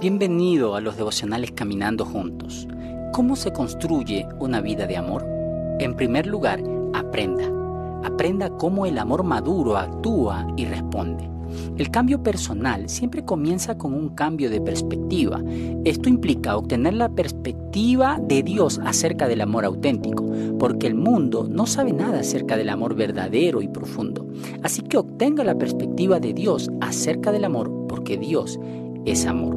Bienvenido a los devocionales Caminando Juntos. ¿Cómo se construye una vida de amor? En primer lugar, aprenda. Aprenda cómo el amor maduro actúa y responde. El cambio personal siempre comienza con un cambio de perspectiva. Esto implica obtener la perspectiva de Dios acerca del amor auténtico, porque el mundo no sabe nada acerca del amor verdadero y profundo. Así que obtenga la perspectiva de Dios acerca del amor, porque Dios es amor.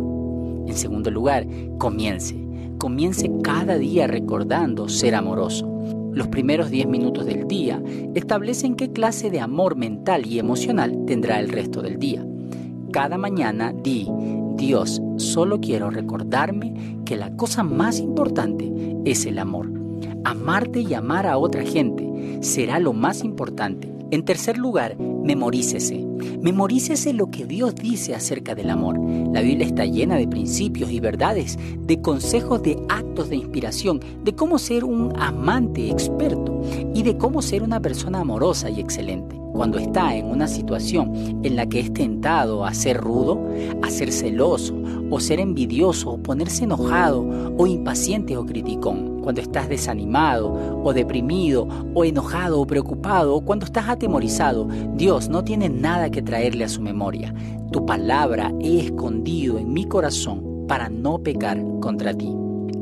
En segundo lugar, comience. Comience cada día recordando ser amoroso. Los primeros 10 minutos del día establecen qué clase de amor mental y emocional tendrá el resto del día. Cada mañana di, Dios, solo quiero recordarme que la cosa más importante es el amor. Amarte y amar a otra gente será lo más importante. En tercer lugar, memorícese. Memorícese lo que Dios dice acerca del amor. La Biblia está llena de principios y verdades, de consejos, de actos de inspiración, de cómo ser un amante experto y de cómo ser una persona amorosa y excelente. Cuando está en una situación en la que es tentado a ser rudo, a ser celoso, o ser envidioso, o ponerse enojado, o impaciente o criticón. Cuando estás desanimado, o deprimido, o enojado, o preocupado, o cuando estás atemorizado, Dios no tiene nada que traerle a su memoria. Tu palabra he escondido en mi corazón para no pecar contra ti.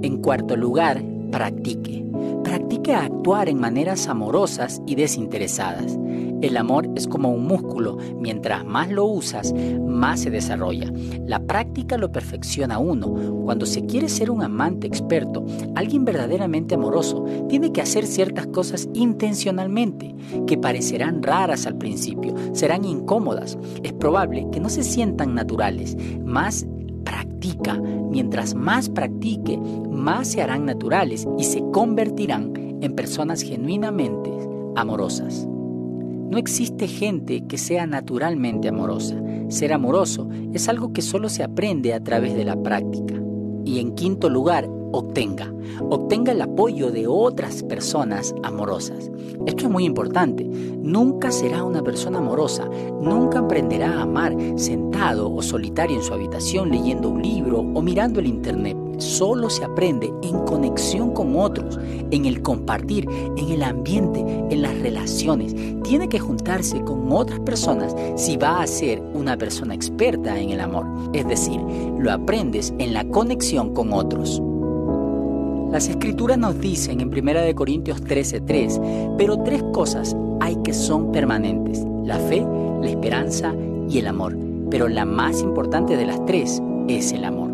En cuarto lugar, practique. Practique actuar en maneras amorosas y desinteresadas. El amor es como un músculo, mientras más lo usas, más se desarrolla. La práctica lo perfecciona uno. Cuando se quiere ser un amante experto, alguien verdaderamente amoroso, tiene que hacer ciertas cosas intencionalmente, que parecerán raras al principio, serán incómodas. Es probable que no se sientan naturales, más practica. Mientras más practique, más se harán naturales y se convertirán en personas genuinamente amorosas. No existe gente que sea naturalmente amorosa. Ser amoroso es algo que solo se aprende a través de la práctica. Y en quinto lugar, obtenga. Obtenga el apoyo de otras personas amorosas. Esto es muy importante. Nunca será una persona amorosa. Nunca aprenderá a amar sentado o solitario en su habitación leyendo un libro o mirando el internet solo se aprende en conexión con otros, en el compartir, en el ambiente, en las relaciones. Tiene que juntarse con otras personas si va a ser una persona experta en el amor. Es decir, lo aprendes en la conexión con otros. Las escrituras nos dicen en 1 Corintios 13:3, pero tres cosas hay que son permanentes, la fe, la esperanza y el amor. Pero la más importante de las tres es el amor.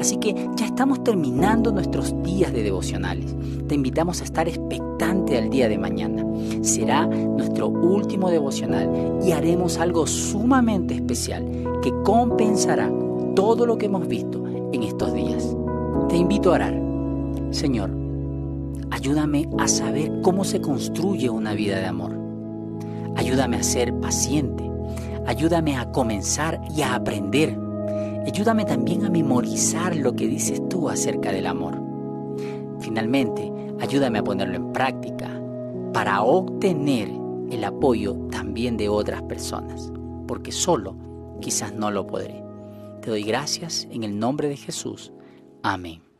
Así que ya estamos terminando nuestros días de devocionales. Te invitamos a estar expectante al día de mañana. Será nuestro último devocional y haremos algo sumamente especial que compensará todo lo que hemos visto en estos días. Te invito a orar. Señor, ayúdame a saber cómo se construye una vida de amor. Ayúdame a ser paciente. Ayúdame a comenzar y a aprender Ayúdame también a memorizar lo que dices tú acerca del amor. Finalmente, ayúdame a ponerlo en práctica para obtener el apoyo también de otras personas, porque solo quizás no lo podré. Te doy gracias en el nombre de Jesús. Amén.